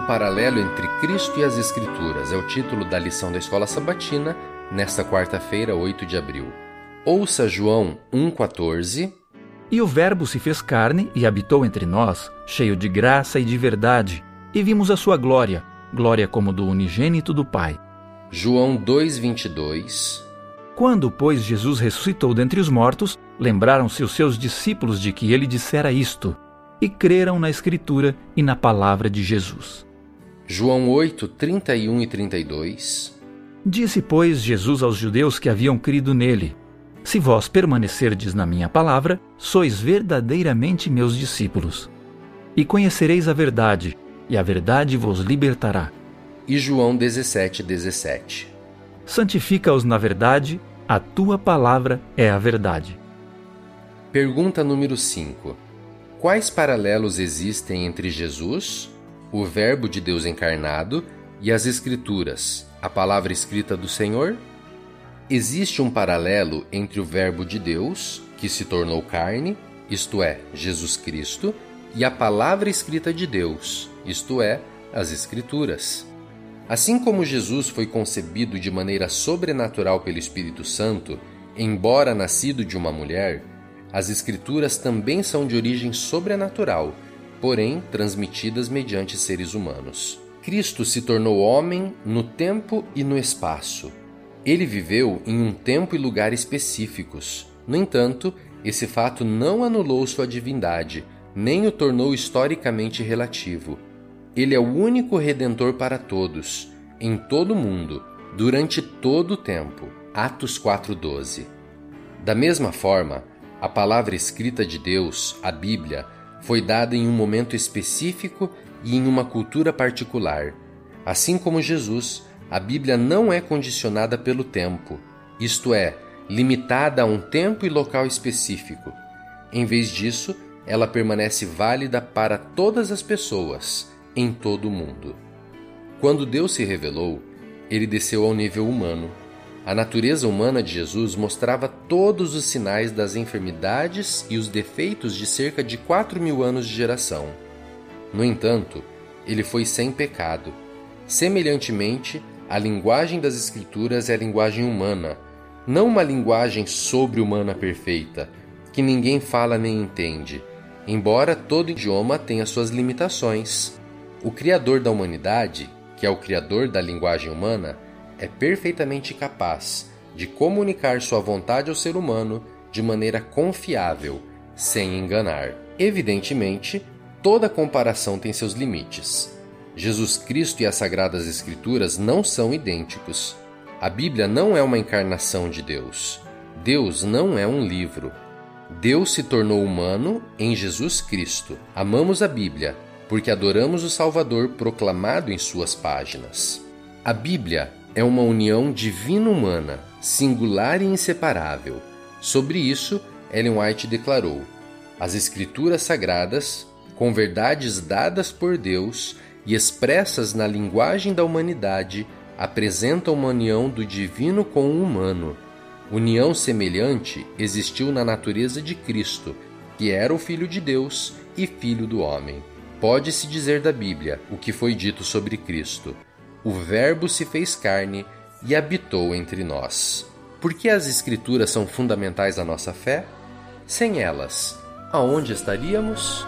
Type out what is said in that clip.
paralelo entre Cristo e as Escrituras é o título da lição da Escola Sabatina nesta quarta-feira, 8 de abril. Ouça João 1,14. E o Verbo se fez carne e habitou entre nós, cheio de graça e de verdade, e vimos a sua glória, glória como do unigênito do Pai. João 2,22. Quando, pois, Jesus ressuscitou dentre os mortos, lembraram-se os seus discípulos de que ele dissera isto, e creram na Escritura e na palavra de Jesus. João 8, 31 e 32 Disse, pois, Jesus aos judeus que haviam crido nele: Se vós permanecerdes na minha palavra, sois verdadeiramente meus discípulos. E conhecereis a verdade, e a verdade vos libertará. E João 17, 17 Santifica-os na verdade, a tua palavra é a verdade. Pergunta número 5 Quais paralelos existem entre Jesus, o Verbo de Deus encarnado, e as Escrituras, a palavra escrita do Senhor? Existe um paralelo entre o Verbo de Deus, que se tornou carne, isto é, Jesus Cristo, e a palavra escrita de Deus, isto é, as Escrituras. Assim como Jesus foi concebido de maneira sobrenatural pelo Espírito Santo, embora nascido de uma mulher, as Escrituras também são de origem sobrenatural, porém transmitidas mediante seres humanos. Cristo se tornou homem no tempo e no espaço. Ele viveu em um tempo e lugar específicos. No entanto, esse fato não anulou sua divindade, nem o tornou historicamente relativo. Ele é o único redentor para todos, em todo o mundo, durante todo o tempo. Atos 4:12. Da mesma forma, a palavra escrita de Deus, a Bíblia, foi dada em um momento específico e em uma cultura particular. Assim como Jesus, a Bíblia não é condicionada pelo tempo, isto é, limitada a um tempo e local específico. Em vez disso, ela permanece válida para todas as pessoas, em todo o mundo. Quando Deus se revelou, ele desceu ao nível humano a natureza humana de Jesus mostrava todos os sinais das enfermidades e os defeitos de cerca de 4 mil anos de geração. No entanto, ele foi sem pecado. Semelhantemente, a linguagem das Escrituras é a linguagem humana, não uma linguagem sobre-humana perfeita, que ninguém fala nem entende, embora todo idioma tenha suas limitações. O Criador da humanidade, que é o Criador da linguagem humana, é perfeitamente capaz de comunicar sua vontade ao ser humano de maneira confiável, sem enganar. Evidentemente, toda comparação tem seus limites. Jesus Cristo e as Sagradas Escrituras não são idênticos. A Bíblia não é uma encarnação de Deus. Deus não é um livro. Deus se tornou humano em Jesus Cristo. Amamos a Bíblia porque adoramos o Salvador proclamado em suas páginas. A Bíblia é uma união divino-humana, singular e inseparável. Sobre isso, Ellen White declarou: As Escrituras Sagradas, com verdades dadas por Deus e expressas na linguagem da humanidade, apresentam uma união do divino com o humano. União semelhante existiu na natureza de Cristo, que era o Filho de Deus e Filho do homem. Pode-se dizer da Bíblia o que foi dito sobre Cristo o Verbo se fez carne e habitou entre nós. Por que as Escrituras são fundamentais à nossa fé? Sem elas, aonde estaríamos?